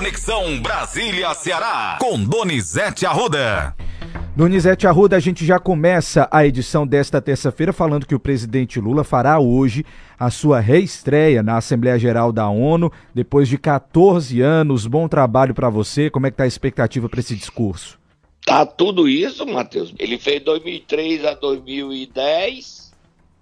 Conexão Brasília-Ceará, com Donizete Arruda. Donizete Arruda, a gente já começa a edição desta terça-feira falando que o presidente Lula fará hoje a sua reestreia na Assembleia Geral da ONU, depois de 14 anos. Bom trabalho para você. Como é que tá a expectativa para esse discurso? Tá tudo isso, Matheus. Ele fez 2003 a 2010,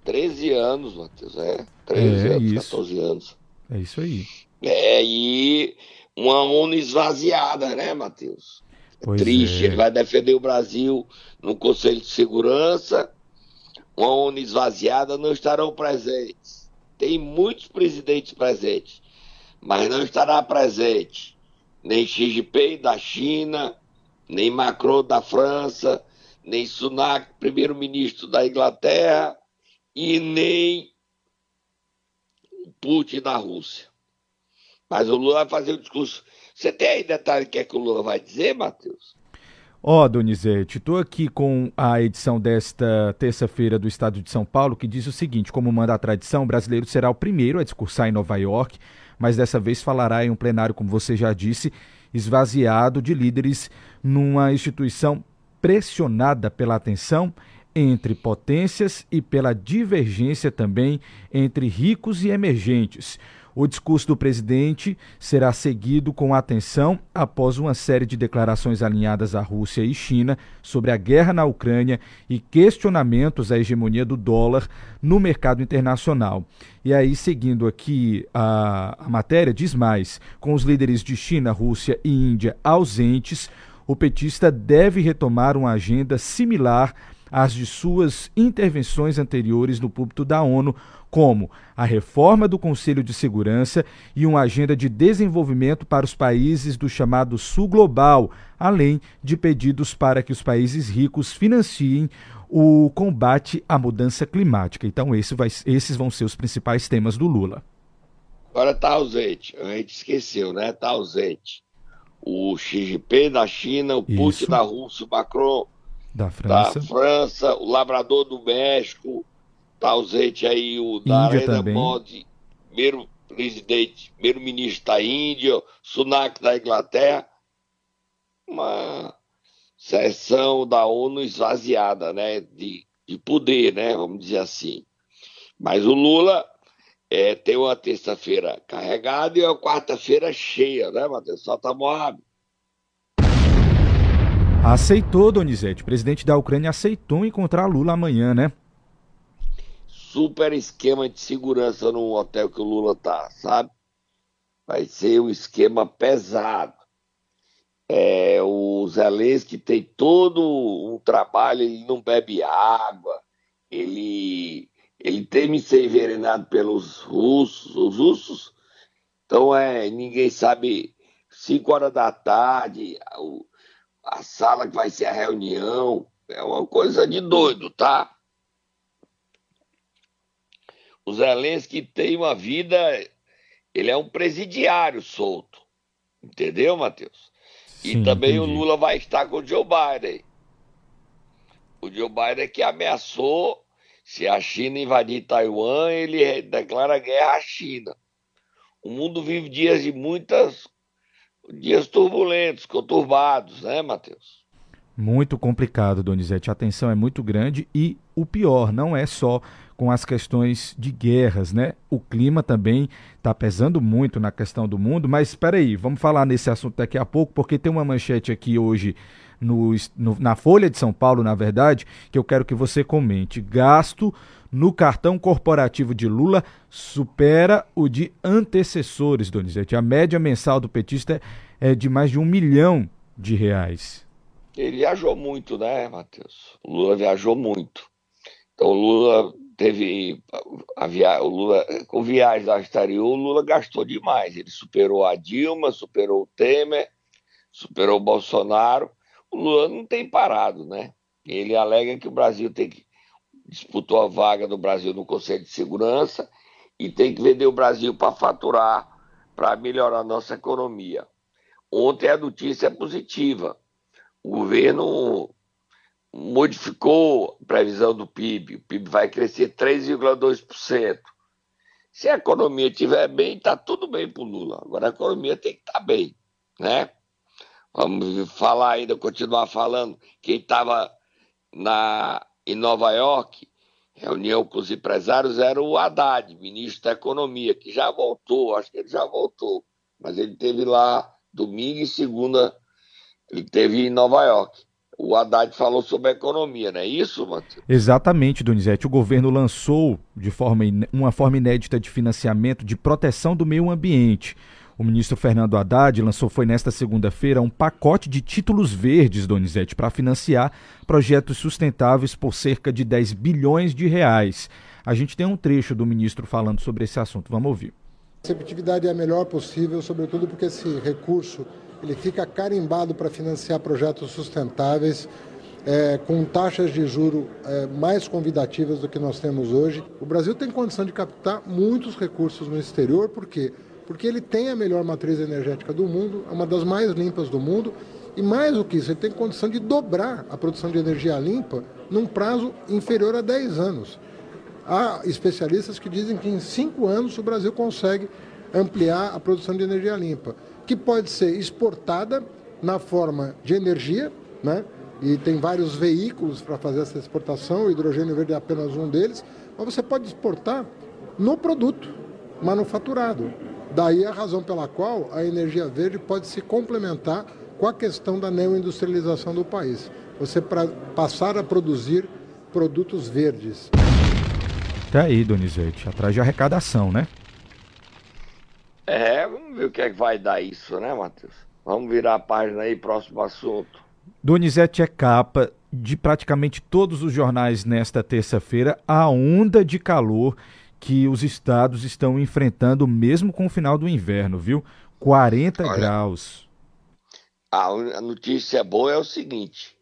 13 anos, Matheus. É, 13 é, anos, isso. 14 anos. É isso aí. É, e uma ONU esvaziada, né, Matheus? É triste, é. ele vai defender o Brasil no Conselho de Segurança. Uma ONU esvaziada não estarão presentes. Tem muitos presidentes presentes, mas não estará presente nem Xi Jinping da China, nem Macron da França, nem Sunak, primeiro-ministro da Inglaterra, e nem Putin da Rússia. Mas o Lula vai fazer o discurso. Você tem aí detalhe que é que o Lula vai dizer, Matheus? Ó, oh, Donizete, estou aqui com a edição desta terça-feira do Estado de São Paulo, que diz o seguinte: como manda a tradição, o brasileiro será o primeiro a discursar em Nova York, mas dessa vez falará em um plenário, como você já disse, esvaziado de líderes numa instituição pressionada pela atenção entre potências e pela divergência também entre ricos e emergentes. O discurso do presidente será seguido com atenção após uma série de declarações alinhadas à Rússia e China sobre a guerra na Ucrânia e questionamentos à hegemonia do dólar no mercado internacional. E aí, seguindo aqui a, a matéria, diz mais: com os líderes de China, Rússia e Índia ausentes, o petista deve retomar uma agenda similar às de suas intervenções anteriores no púlpito da ONU, como a reforma do Conselho de Segurança e uma agenda de desenvolvimento para os países do chamado Sul Global, além de pedidos para que os países ricos financiem o combate à mudança climática. Então, esse vai, esses vão ser os principais temas do Lula. Agora está ausente, a gente esqueceu, né? Está ausente. O Xi Jinping da China, o Putin Isso. da Rússia, o Macron da França. Da França, o Labrador do México, tá ausente aí o Narendra Modi, primeiro presidente, primeiro ministro da Índia, Sunak da Inglaterra. Uma sessão da ONU esvaziada, né, de, de poder, né, vamos dizer assim. Mas o Lula é, tem uma terça-feira carregada e uma quarta-feira cheia, né, Matheus? Solta Moab. Aceitou, Donizete. O presidente da Ucrânia aceitou encontrar Lula amanhã, né? Super esquema de segurança no hotel que o Lula tá, sabe? Vai ser um esquema pesado. É, o Zelensky tem todo um trabalho, ele não bebe água, ele, ele teme ser envenenado pelos russos, os russos. Então é, ninguém sabe, 5 horas da tarde, o, a sala que vai ser a reunião. É uma coisa de doido, tá? O Zelensky tem uma vida. Ele é um presidiário solto. Entendeu, Matheus? Sim, e também entendi. o Lula vai estar com o Joe Biden. O Joe Biden que ameaçou se a China invadir Taiwan, ele declara guerra à China. O mundo vive dias de muitas dias turbulentos, conturbados, né, Matheus? Muito complicado, Donizete. A tensão é muito grande e o pior não é só com as questões de guerras, né? O clima também está pesando muito na questão do mundo, mas espera aí, vamos falar nesse assunto daqui a pouco, porque tem uma manchete aqui hoje no, no, na Folha de São Paulo, na verdade, que eu quero que você comente. Gasto no cartão corporativo de Lula supera o de antecessores, Donizete. A média mensal do petista é de mais de um milhão de reais. Ele viajou muito, né, Matheus? O Lula viajou muito. Então, o Lula teve a via... o Lula com viagem ao exterior, o Lula gastou demais. Ele superou a Dilma, superou o Temer, superou o Bolsonaro. O Lula não tem parado, né? Ele alega que o Brasil tem que disputou a vaga do Brasil no Conselho de Segurança e tem que vender o Brasil para faturar, para melhorar a nossa economia. Ontem a notícia é positiva. O governo modificou a previsão do PIB. O PIB vai crescer 3,2%. Se a economia estiver bem, está tudo bem para o Lula. Agora a economia tem que estar tá bem. né? Vamos falar ainda, continuar falando. Quem estava na em Nova York, reunião com os empresários, era o Haddad, ministro da Economia, que já voltou, acho que ele já voltou, mas ele teve lá domingo e segunda, ele teve em Nova York. O Haddad falou sobre a economia, não é isso, Matheus? Exatamente, Donizete. O governo lançou de forma, uma forma inédita de financiamento de proteção do meio ambiente. O ministro Fernando Haddad lançou foi nesta segunda-feira um pacote de títulos verdes, Donizete, para financiar projetos sustentáveis por cerca de 10 bilhões de reais. A gente tem um trecho do ministro falando sobre esse assunto. Vamos ouvir. A receptividade é a melhor possível, sobretudo porque esse recurso ele fica carimbado para financiar projetos sustentáveis é, com taxas de juro é, mais convidativas do que nós temos hoje. O Brasil tem condição de captar muitos recursos no exterior, porque porque ele tem a melhor matriz energética do mundo, é uma das mais limpas do mundo, e mais do que isso, ele tem condição de dobrar a produção de energia limpa num prazo inferior a 10 anos. Há especialistas que dizem que em 5 anos o Brasil consegue ampliar a produção de energia limpa, que pode ser exportada na forma de energia, né? e tem vários veículos para fazer essa exportação, o hidrogênio verde é apenas um deles, mas você pode exportar no produto manufaturado. Daí a razão pela qual a energia verde pode se complementar com a questão da neoindustrialização do país. Você pra, passar a produzir produtos verdes. Tá aí, Donizete, atrás de arrecadação, né? É, vamos ver o que é que vai dar isso, né, Matheus? Vamos virar a página aí, próximo assunto. Donizete é capa de praticamente todos os jornais nesta terça-feira, a onda de calor que os estados estão enfrentando mesmo com o final do inverno, viu? 40 Olha, graus. A notícia boa é o seguinte: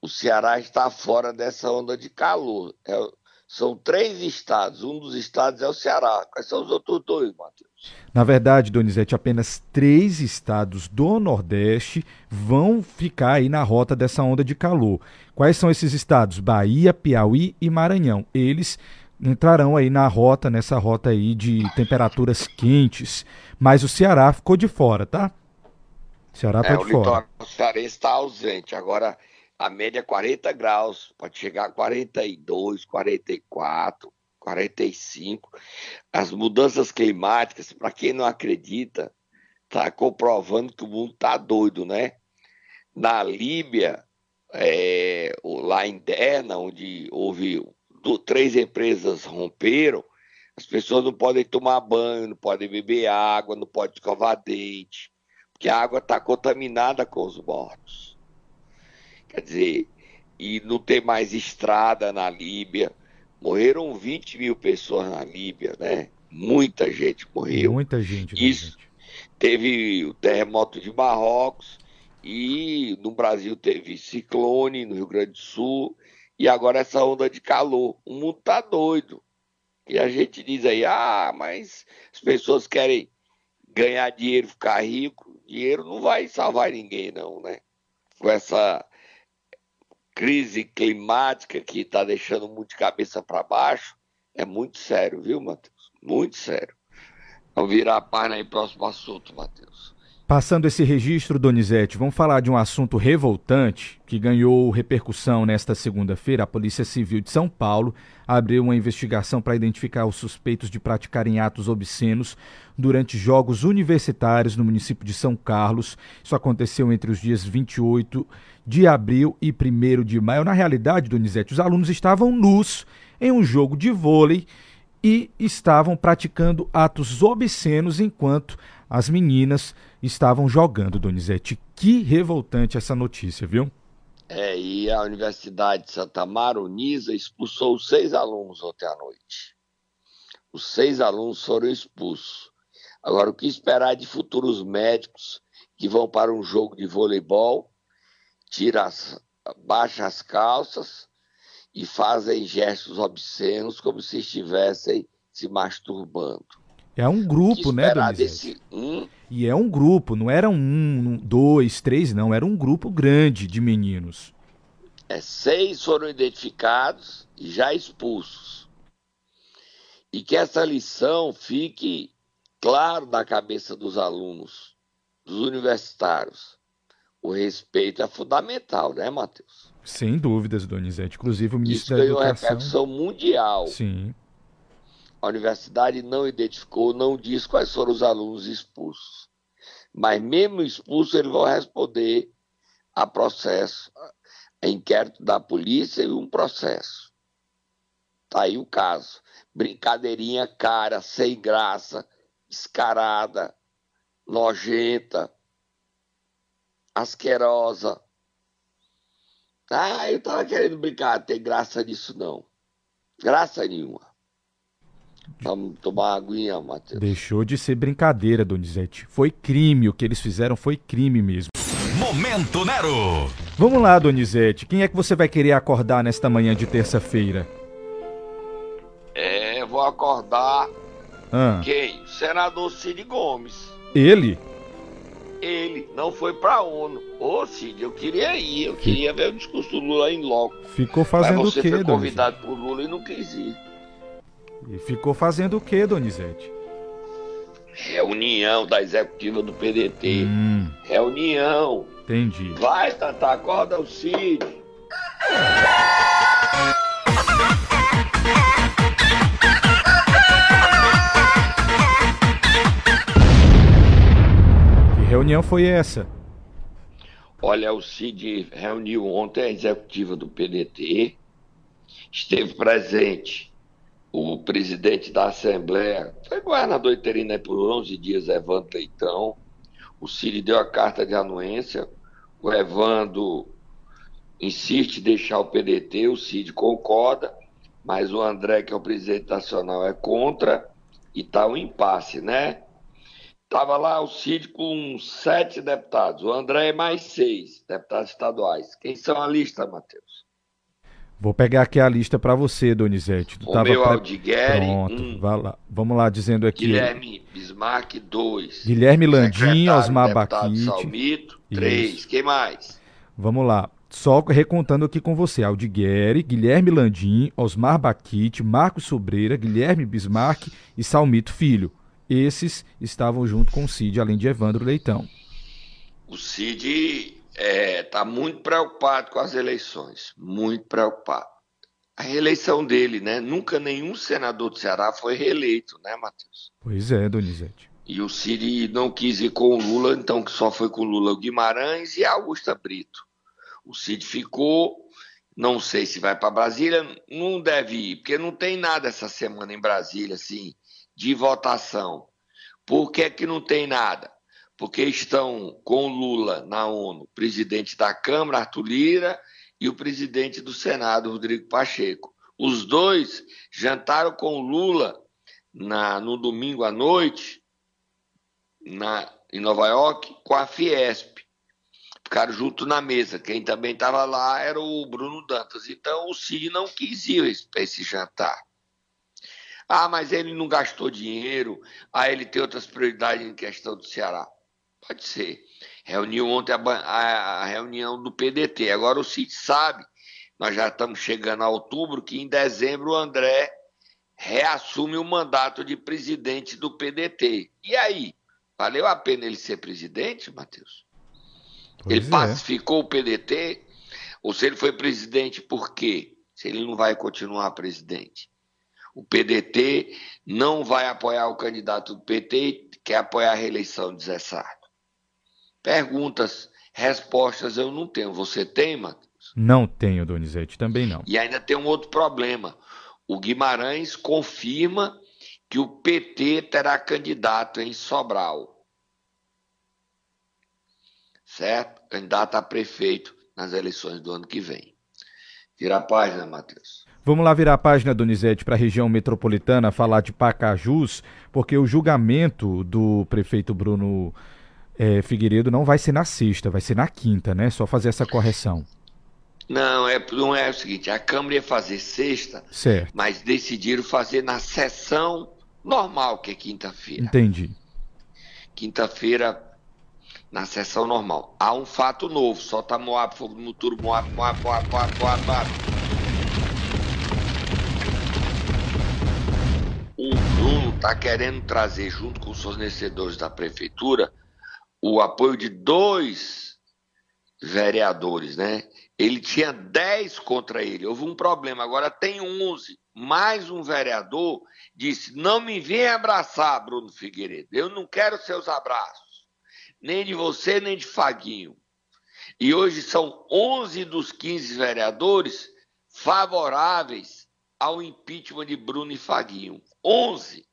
o Ceará está fora dessa onda de calor. É, são três estados, um dos estados é o Ceará. Quais são os outros dois, Matheus? Na verdade, Donizete, apenas três estados do Nordeste vão ficar aí na rota dessa onda de calor. Quais são esses estados? Bahia, Piauí e Maranhão. Eles entrarão aí na rota, nessa rota aí de temperaturas quentes. Mas o Ceará ficou de fora, tá? O Ceará tá é, de fora. O cearense está ausente. Agora, a média é 40 graus, pode chegar a 42, 44, 45. As mudanças climáticas, para quem não acredita, tá comprovando que o mundo tá doido, né? Na Líbia, é, lá em Derna, onde houve três empresas romperam, as pessoas não podem tomar banho, não podem beber água, não podem escovar dente, porque a água está contaminada com os mortos. Quer dizer, e não tem mais estrada na Líbia. Morreram 20 mil pessoas na Líbia, né? Muita gente morreu. Muita gente. Isso. Gente. Teve o terremoto de Marrocos e no Brasil teve ciclone no Rio Grande do Sul e agora essa onda de calor. O mundo tá doido. E a gente diz aí, ah, mas as pessoas querem ganhar dinheiro, ficar rico. Dinheiro não vai salvar ninguém, não, né? Com essa crise climática que está deixando muito de cabeça para baixo, é muito sério, viu, Matheus? Muito sério. Vamos virar a página aí, próximo assunto, Matheus. Passando esse registro, Donizete, vamos falar de um assunto revoltante que ganhou repercussão nesta segunda-feira. A Polícia Civil de São Paulo abriu uma investigação para identificar os suspeitos de praticarem atos obscenos durante jogos universitários no município de São Carlos. Isso aconteceu entre os dias 28 de abril e 1 de maio. Na realidade, Donizete, os alunos estavam nus em um jogo de vôlei e estavam praticando atos obscenos enquanto as meninas estavam jogando, Donizete. Que revoltante essa notícia, viu? É, e a Universidade de Santa Maronisa expulsou seis alunos ontem à noite. Os seis alunos foram expulsos. Agora, o que esperar de futuros médicos que vão para um jogo de voleibol, tira as, baixa as calças e fazem gestos obscenos como se estivessem se masturbando. É um grupo, né, Donizete? Hum? E é um grupo, não era um, dois, três, não. Era um grupo grande de meninos. É, seis foram identificados e já expulsos. E que essa lição fique claro na cabeça dos alunos. dos universitários. O respeito é fundamental, né, Matheus? Sem dúvidas, Donizete. Inclusive o ministro Isso da ganhou Educação. repercussão mundial. Sim. A universidade não identificou, não diz quais foram os alunos expulsos. Mas mesmo expulsos, eles vão responder a processo, a inquérito da polícia e um processo. Tá aí o caso. Brincadeirinha cara, sem graça, descarada, nojenta, asquerosa. Ah, eu tava querendo brincar, tem graça nisso não. Graça nenhuma. Vamos tomar uma aguinha, Matheus. Deixou de ser brincadeira, Donizete. Foi crime. O que eles fizeram foi crime mesmo. Momento Nero. Vamos lá, Donizete. Quem é que você vai querer acordar nesta manhã de terça-feira? É, vou acordar Ah, quem? O senador Cid Gomes. ele? Ele não foi pra ONU. Ô, Cid, eu queria ir, eu queria ver o discurso do Lula em loco. Ficou Mas fazendo o você quê, foi Donizete? convidado por Lula e não quis ir. E ficou fazendo o quê, Donizete? Reunião da executiva do PDT. Hum, Reunião. entendi. Vai, Tata, acorda o Cid. Que reunião foi essa? Olha, o Cid reuniu ontem a executiva do PDT. Esteve presente o presidente da Assembleia, foi governador interino aí por 11 dias, Evandro Leitão. O Cid deu a carta de anuência. O Evandro insiste em deixar o PDT, o Cid concorda, mas o André, que é o presidente nacional, é contra e tá um impasse, né? Tava lá o Cid com sete deputados, o André mais seis deputados estaduais. Quem são a lista, Matheus? Vou pegar aqui a lista pra você, Donizete. Tu O tava Aldigueri, Pronto, um. vai lá. Vamos lá, dizendo aqui. Guilherme Bismarck, dois. Guilherme Landim, Osmar Baquite. Salmito, Isso. três. Quem mais? Vamos lá. Só recontando aqui com você. Aldigueri, Guilherme Landim, Osmar Baquite, Marcos Sobreira, Guilherme Bismarck e Salmito Filho. Esses estavam junto com o Cid, além de Evandro Leitão. O Cid está muito preocupado com as eleições, muito preocupado. A reeleição dele, né? Nunca nenhum senador do Ceará foi reeleito, né, Matheus? Pois é, Donizete. E o Cid não quis ir com o Lula, então que só foi com o Lula o Guimarães e a Augusta Brito. O Cid ficou, não sei se vai para Brasília, não deve ir, porque não tem nada essa semana em Brasília, assim, de votação. Por que, que não tem nada? Porque estão com Lula na ONU, presidente da Câmara, Arthur Lira, e o presidente do Senado, Rodrigo Pacheco. Os dois jantaram com Lula na, no domingo à noite, na, em Nova York, com a Fiesp. Ficaram junto na mesa. Quem também estava lá era o Bruno Dantas. Então o Cid não quis ir para esse jantar. Ah, mas ele não gastou dinheiro. Ah, ele tem outras prioridades em questão do Ceará. Pode ser. Reuniu ontem a, a- a reunião do PDT. Agora o Cid sabe, nós já estamos chegando a outubro, que em dezembro o André reassume o mandato de presidente do PDT. E aí? Valeu a pena ele ser presidente, Matheus? Pois ele é. pacificou o PDT? Ou se ele foi presidente, por quê? Se ele não vai continuar presidente. O PDT não vai apoiar o candidato do PT e quer apoiar a reeleição de Zé Sardo. Perguntas, respostas eu não tenho. Você tem, Matheus? Não tenho, Donizete, também não. E ainda tem um outro problema. O Guimarães confirma que o PT terá candidato em Sobral. Certo? Candidato a prefeito nas eleições do ano que vem. Vira a página, Matheus. Vamos lá virar a página, Donizete, para a região metropolitana, falar de Pacajus, porque o julgamento do prefeito Bruno eh, Figueiredo não vai ser na sexta, vai ser na quinta, né? Só fazer essa correção. Não, é, não é o seguinte, a Câmara ia fazer sexta, Certo, mas decidiram fazer na sessão normal, que é quinta-feira. entendi. Quinta-feira, na sessão normal. Há um fato novo, solta Moab, fogo no turbo, Moab, Moab, Moab, Moab, Moab, Moab. O Bruno está querendo trazer, junto com os fornecedores da prefeitura, o apoio de dois vereadores, né? Ele tinha 10 contra ele. Houve um problema, agora tem 11. Mais um vereador disse: Não me venha abraçar, Bruno Figueiredo. Eu não quero seus abraços, nem de você, nem de Faguinho. E hoje são 11 dos 15 vereadores favoráveis ao impeachment de Bruno e Faguinho. 11.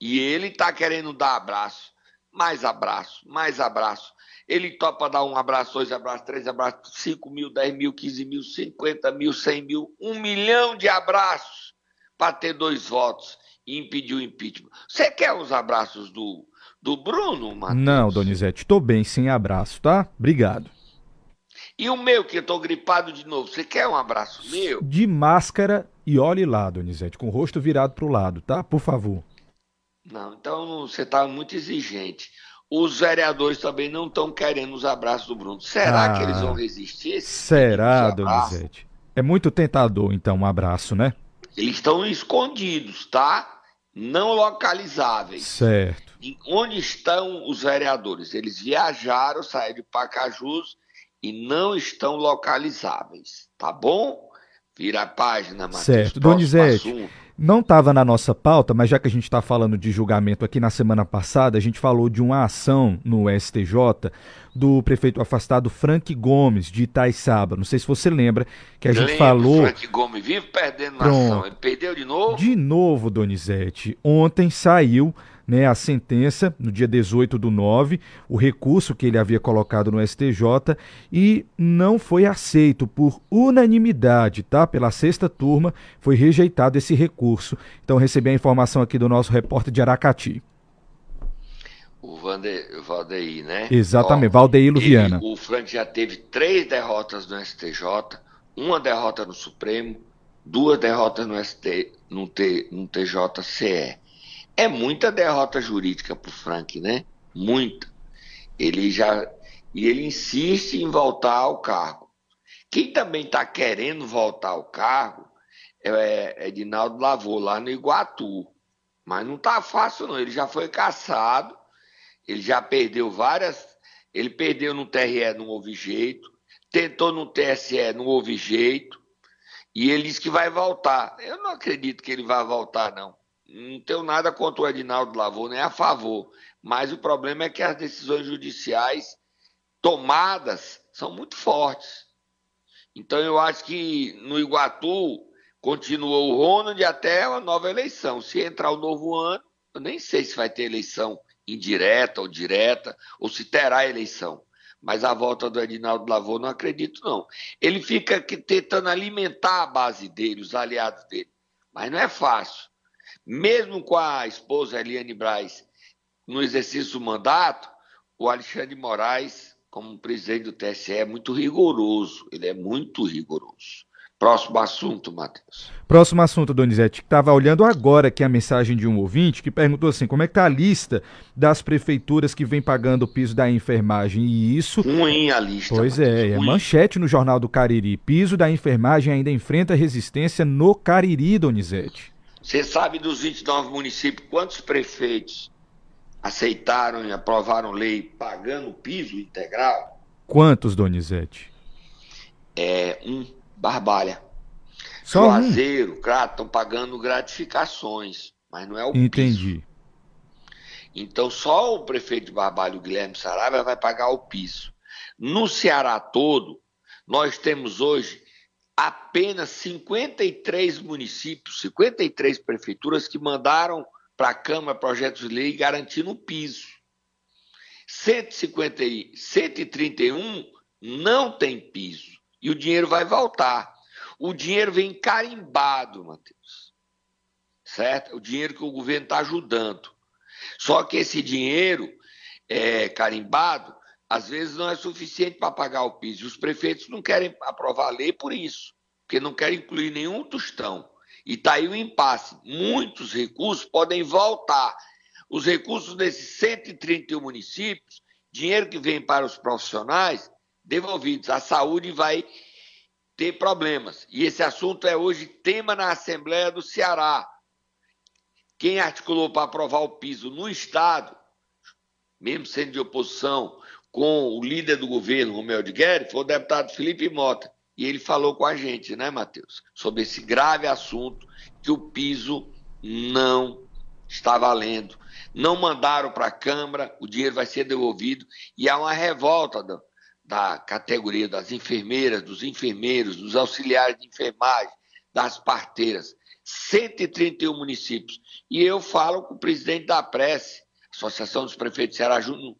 E ele está querendo dar abraço, mais abraço, mais abraço. Ele topa dar um abraço, dois abraços, três abraços, cinco mil, dez mil, quinze mil, cinquenta mil, cem mil, um milhão de abraços para ter dois votos e impedir o impeachment. Você quer os abraços do, do Bruno, Matheus? Não, Donizete, estou bem sem abraço, tá? Obrigado. E o meu, que eu tô gripado de novo, você quer um abraço meu? De máscara e olhe lá, Donizete, com o rosto virado para o lado, tá? Por favor. Não, então você está muito exigente. Os vereadores também não estão querendo os abraços do Bruno. Será ah, que eles vão resistir? Será, Donizete? É muito tentador, então, um abraço, né? Eles estão escondidos, tá? Não localizáveis. Certo. E onde estão os vereadores? Eles viajaram, saíram de Pacajus e não estão localizáveis, tá bom? Vira a página, Matheus. Certo. Donizete, assunto. Não estava na nossa pauta, mas já que a gente está falando de julgamento aqui na semana passada, a gente falou de uma ação no STJ do prefeito afastado Frank Gomes, de Itaiçaba. Não sei se você lembra que a gente lembro, falou. Frank Gomes vive perdendo na ação. Ele perdeu de novo? De novo, Donizete. Ontem saiu né, a sentença no dia 18 do 9, o recurso que ele havia colocado no STJ e não foi aceito por unanimidade, tá? Pela sexta turma foi rejeitado esse recurso. Então recebi a informação aqui do nosso repórter de Aracati. O Vander, Valdeir, né? Exatamente, Valdeir Luviana. Ele, o Frank já teve três derrotas no STJ, uma derrota no Supremo, duas derrotas no, ST, no, T, no TJCE. É muita derrota jurídica para o Frank, né? Muita. Ele já. E ele insiste em voltar ao cargo. Quem também está querendo voltar ao cargo é, é Edinaldo Lavô, lá no Iguatu. Mas não está fácil, não. Ele já foi caçado, ele já perdeu várias. Ele perdeu no TRE, não houve jeito. Tentou no TSE, não houve jeito. E ele disse que vai voltar. Eu não acredito que ele vai voltar, não. Não tenho nada contra o Edinaldo Lavô, nem a favor. Mas o problema é que as decisões judiciais tomadas são muito fortes. Então eu acho que no Iguatu continuou o Ronald até a nova eleição. Se entrar o novo ano, eu nem sei se vai ter eleição indireta ou direta, ou se terá eleição. Mas a volta do Edinaldo Lavô não acredito, não. Ele fica tentando alimentar a base dele, os aliados dele. Mas não é fácil mesmo com a esposa Eliane Braz no exercício do mandato, o Alexandre Moraes, como presidente do TSE, é muito rigoroso. Ele é muito rigoroso. Próximo assunto, Matheus. Próximo assunto, Donizete. Estava olhando agora aqui a mensagem de um ouvinte que perguntou assim: como é que está a lista das prefeituras que vem pagando o piso da enfermagem? E isso. Ruim a lista. Pois Matheus, é, é manchete no Jornal do Cariri. Piso da enfermagem ainda enfrenta resistência no Cariri, Donizete. Você sabe dos 29 municípios quantos prefeitos aceitaram e aprovaram lei pagando o piso integral? Quantos, Donizete? É um Barbalha. Só Juazeiro, um? Crato, estão pagando gratificações, mas não é o Entendi. piso. Então só o prefeito de Barbalho, Guilherme Saraiva, vai pagar o piso. No Ceará todo, nós temos hoje apenas 53 municípios, 53 prefeituras que mandaram para a Câmara projetos de lei garantindo o piso. 150, 131 não tem piso e o dinheiro vai voltar. O dinheiro vem carimbado, Matheus. Certo? O dinheiro que o governo está ajudando. Só que esse dinheiro é, carimbado às vezes não é suficiente para pagar o piso. Os prefeitos não querem aprovar a lei por isso, porque não querem incluir nenhum tostão. E está aí o impasse. Muitos recursos podem voltar. Os recursos desses 131 municípios, dinheiro que vem para os profissionais, devolvidos. A saúde vai ter problemas. E esse assunto é hoje tema na Assembleia do Ceará. Quem articulou para aprovar o piso no Estado mesmo sendo de oposição, com o líder do governo, Romeu de Guerre, foi o deputado Felipe Mota. E ele falou com a gente, né, Matheus, sobre esse grave assunto que o piso não está valendo. Não mandaram para a Câmara, o dinheiro vai ser devolvido e há uma revolta da, da categoria das enfermeiras, dos enfermeiros, dos auxiliares de enfermagem, das parteiras. 131 municípios. E eu falo com o presidente da Prece, Associação dos Prefeitos de Ceará, Júnior,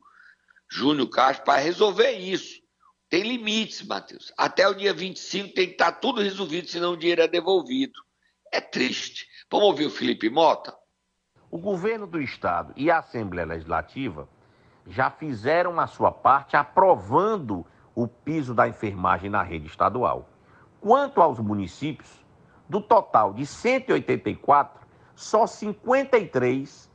Júnior Castro, para resolver isso. Tem limites, Matheus. Até o dia 25 tem que estar tudo resolvido, senão o dinheiro é devolvido. É triste. Vamos ouvir o Felipe Mota? O governo do Estado e a Assembleia Legislativa já fizeram a sua parte aprovando o piso da enfermagem na rede estadual. Quanto aos municípios, do total de 184, só 53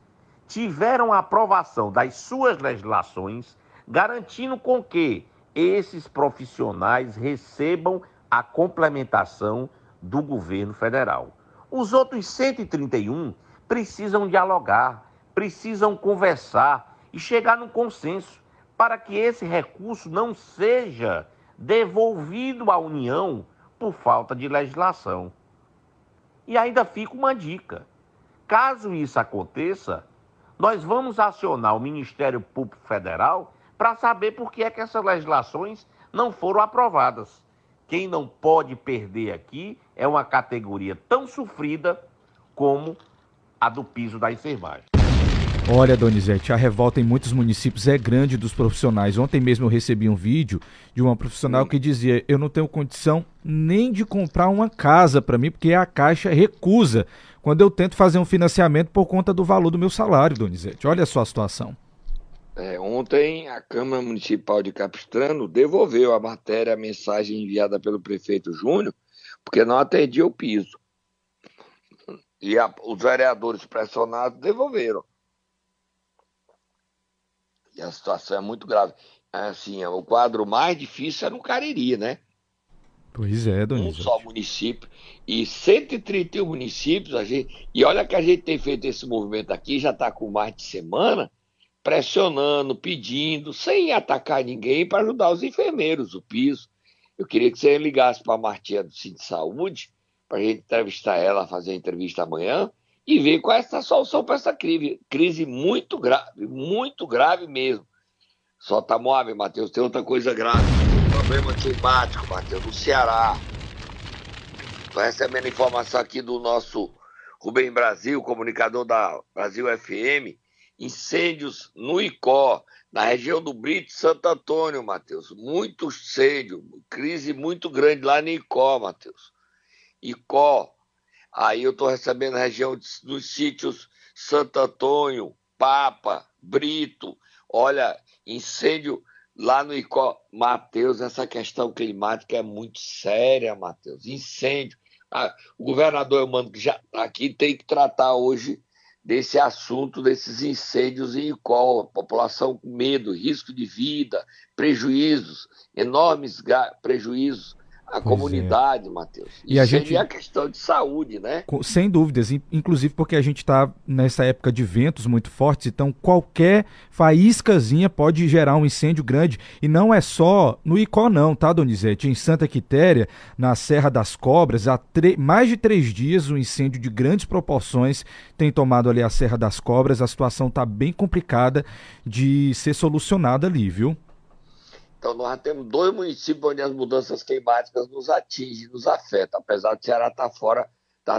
tiveram a aprovação das suas legislações, garantindo com que esses profissionais recebam a complementação do governo federal. Os outros 131 precisam dialogar, precisam conversar e chegar num consenso para que esse recurso não seja devolvido à União por falta de legislação. E ainda fica uma dica: caso isso aconteça, nós vamos acionar o Ministério Público Federal para saber por que é que essas legislações não foram aprovadas. Quem não pode perder aqui é uma categoria tão sofrida como a do piso da enfermagem. Olha, Donizete, a revolta em muitos municípios é grande dos profissionais. Ontem mesmo eu recebi um vídeo de uma profissional que dizia: Eu não tenho condição nem de comprar uma casa para mim, porque a Caixa recusa quando eu tento fazer um financiamento por conta do valor do meu salário, Donizete. Olha só a situação. É, ontem a Câmara Municipal de Capistrano devolveu a matéria, a mensagem enviada pelo prefeito Júnior, porque não atendia o piso. E a, os vereadores pressionados devolveram. E a situação é muito grave. Assim, o quadro mais difícil é no Cariri, né? Pois é, Donizete. Um só município. E 131 municípios, a gente. E olha que a gente tem feito esse movimento aqui, já está com mais de semana, pressionando, pedindo, sem atacar ninguém, para ajudar os enfermeiros, o piso. Eu queria que você ligasse para a Martinha do Cinto de Saúde, para a gente entrevistar ela, fazer a entrevista amanhã, e ver qual é a solução para essa crise, crise muito grave, muito grave mesmo. Só tá móvel, Matheus, tem outra coisa grave. Problema climático, Matheus, no Ceará. Estou recebendo informação aqui do nosso Rubem Brasil, comunicador da Brasil FM, incêndios no Icó, na região do Brito Santo Antônio, Matheus. Muito incêndio, crise muito grande lá no Icó, Matheus. Icó, aí eu estou recebendo a região dos sítios Santo Antônio, Papa, Brito. Olha, incêndio lá no Icó. Matheus, essa questão climática é muito séria, Matheus. Incêndio. Ah, o governador Eumano, que já está aqui, tem que tratar hoje desse assunto, desses incêndios em Icó, população com medo, risco de vida, prejuízos, enormes prejuízos a pois comunidade, é. Matheus. E a gente a questão de saúde, né? Sem dúvidas, inclusive porque a gente está nessa época de ventos muito fortes, então qualquer faíscazinha pode gerar um incêndio grande. E não é só no Icó, não, tá, Donizete? Em Santa Quitéria, na Serra das Cobras, há mais de três dias um incêndio de grandes proporções tem tomado ali a Serra das Cobras. A situação está bem complicada de ser solucionada ali, viu? Então, nós temos dois municípios onde as mudanças climáticas nos atingem, nos afetam, apesar de Ceará estar fora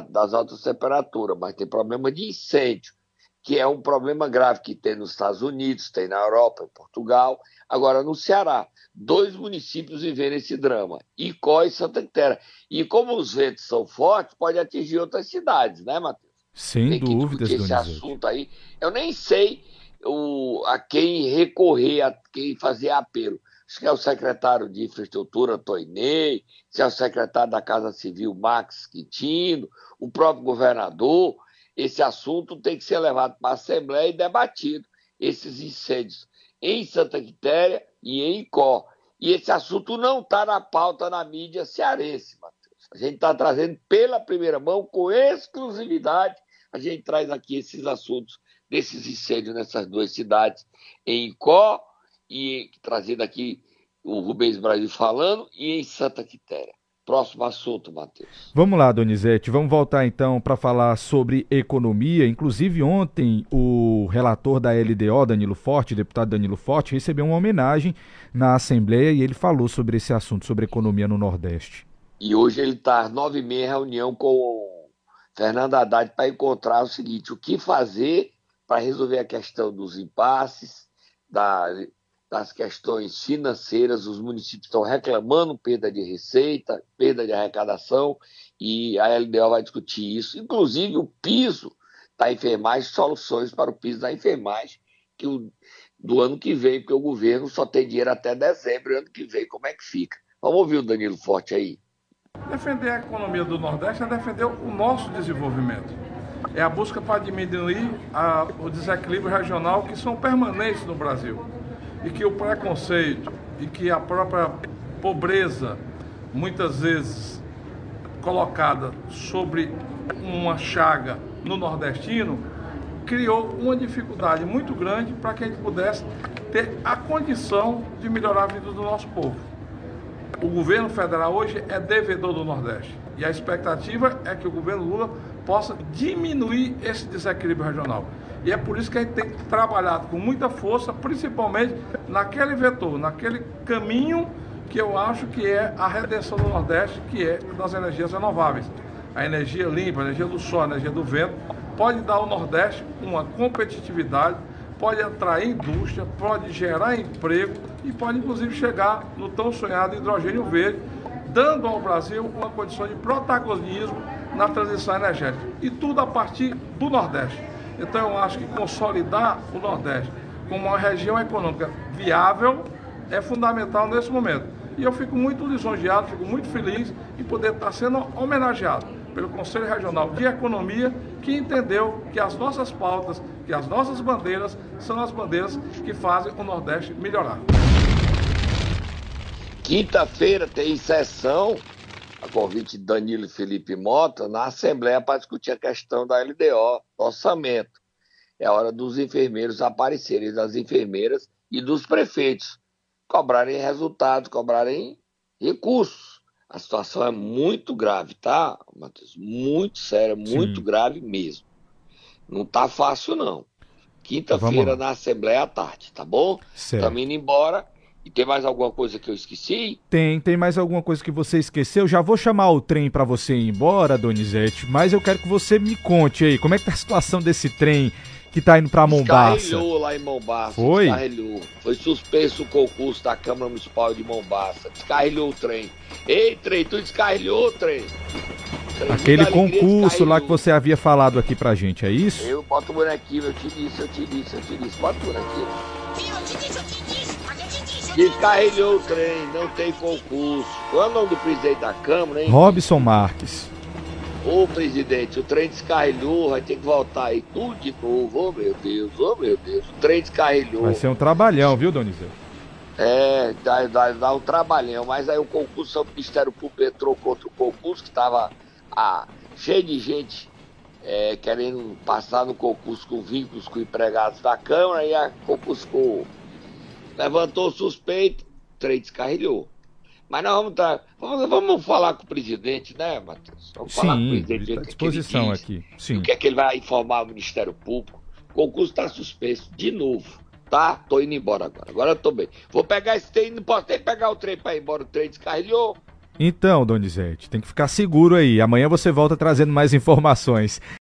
das altas temperaturas, mas tem problema de incêndio, que é um problema grave que tem nos Estados Unidos, tem na Europa, em Portugal, agora no Ceará. Dois municípios vivendo esse drama, Icó e Santa Quitéria. E como os ventos são fortes, pode atingir outras cidades, né, Matheus? Sem tem dúvidas, que esse assunto aí. Eu nem sei o, a quem recorrer, a quem fazer apelo se é o secretário de Infraestrutura, Toinei, se é o secretário da Casa Civil, Max Quintino, o próprio governador, esse assunto tem que ser levado para a Assembleia e debatido, esses incêndios em Santa Quitéria e em Icó. E esse assunto não está na pauta na mídia cearense, Matheus. A gente está trazendo pela primeira mão, com exclusividade, a gente traz aqui esses assuntos desses incêndios nessas duas cidades, em Icó e trazendo aqui o Rubens Brasil falando, e em Santa Quitéria. Próximo assunto, Matheus. Vamos lá, Donizete. Vamos voltar então para falar sobre economia. Inclusive, ontem o relator da LDO, Danilo Forte, deputado Danilo Forte, recebeu uma homenagem na Assembleia e ele falou sobre esse assunto, sobre economia no Nordeste. E hoje ele está às nove e meia reunião com o Fernando Haddad para encontrar o seguinte: o que fazer para resolver a questão dos impasses, da das questões financeiras, os municípios estão reclamando perda de receita, perda de arrecadação, e a LDO vai discutir isso, inclusive o piso da enfermagem, soluções para o piso da enfermagem que o, do ano que vem, porque o governo só tem dinheiro até dezembro, ano que vem como é que fica? Vamos ouvir o Danilo Forte aí. Defender a economia do Nordeste é defender o nosso desenvolvimento. É a busca para diminuir a, o desequilíbrio regional que são permanentes no Brasil e que o preconceito e que a própria pobreza, muitas vezes colocada sobre uma chaga no nordestino, criou uma dificuldade muito grande para que a gente pudesse ter a condição de melhorar a vida do nosso povo. O governo federal hoje é devedor do Nordeste e a expectativa é que o governo Lula possa diminuir esse desequilíbrio regional. E é por isso que a gente tem trabalhado com muita força, principalmente naquele vetor, naquele caminho que eu acho que é a redenção do Nordeste, que é das energias renováveis. A energia limpa, a energia do sol, a energia do vento, pode dar ao Nordeste uma competitividade, pode atrair indústria, pode gerar emprego e pode inclusive chegar no tão sonhado hidrogênio verde, dando ao Brasil uma condição de protagonismo na transição energética. E tudo a partir do Nordeste. Então eu acho que consolidar o Nordeste como uma região econômica viável é fundamental nesse momento. E eu fico muito lisonjeado, fico muito feliz em poder estar sendo homenageado pelo Conselho Regional de Economia, que entendeu que as nossas pautas, que as nossas bandeiras são as bandeiras que fazem o Nordeste melhorar. Quinta-feira tem sessão, a convite de Danilo e Felipe Mota, na Assembleia para discutir a questão da LDO, orçamento. É hora dos enfermeiros aparecerem, das enfermeiras e dos prefeitos, cobrarem resultados, cobrarem recursos. A situação é muito grave, tá, Matheus? Muito séria, muito Sim. grave mesmo. Não tá fácil, não. Quinta-feira na Assembleia à tarde, tá bom? Estamos indo embora. E tem mais alguma coisa que eu esqueci? Tem, tem mais alguma coisa que você esqueceu. Já vou chamar o trem para você ir embora, Donizete, mas eu quero que você me conte aí, como é que tá a situação desse trem que tá indo para Mombaça? Descarrilhou lá em Mombaça. Foi? Descarrilhou. Foi suspenso o concurso da Câmara Municipal de Mombaça. Descarrilhou o trem. Ei, trem, tu descarrilhou o trem. Aquele concurso lá que você havia falado aqui pra gente, é isso? Eu boto o bonequinho, eu te disse, eu te disse, eu te disse. Bota o bonequinho. Eu te disse, eu te disse. Descarrilhou o trem, não tem concurso. Qual é o nome do presidente da Câmara, hein? Robson Marques. Ô presidente, o trem descarrilhou, vai ter que voltar aí tudo de novo. Ô oh, meu Deus, ô oh, meu Deus, o trem descarrilhou. Vai ser um trabalhão, viu, Donizete? É, dá, dá, dá um trabalhão, mas aí o concurso, o Ministério Público entrou contra o concurso, que estava ah, cheio de gente é, querendo passar no concurso com vínculos com empregados da Câmara, e a concurso com levantou suspeito, o trem descarrilhou. Mas nós vamos, tá, vamos, vamos falar com o presidente, né, Matheus? Vamos Sim, falar com o presidente. Está à disposição que aqui. Sim. O que é que ele vai informar o Ministério Público? O concurso está suspenso de novo, tá? Tô indo embora agora. Agora eu tô bem. Vou pegar esse trem, não posso nem pegar o trem para ir embora. O trem descarrilhou. Então, Donizete, tem que ficar seguro aí. Amanhã você volta trazendo mais informações.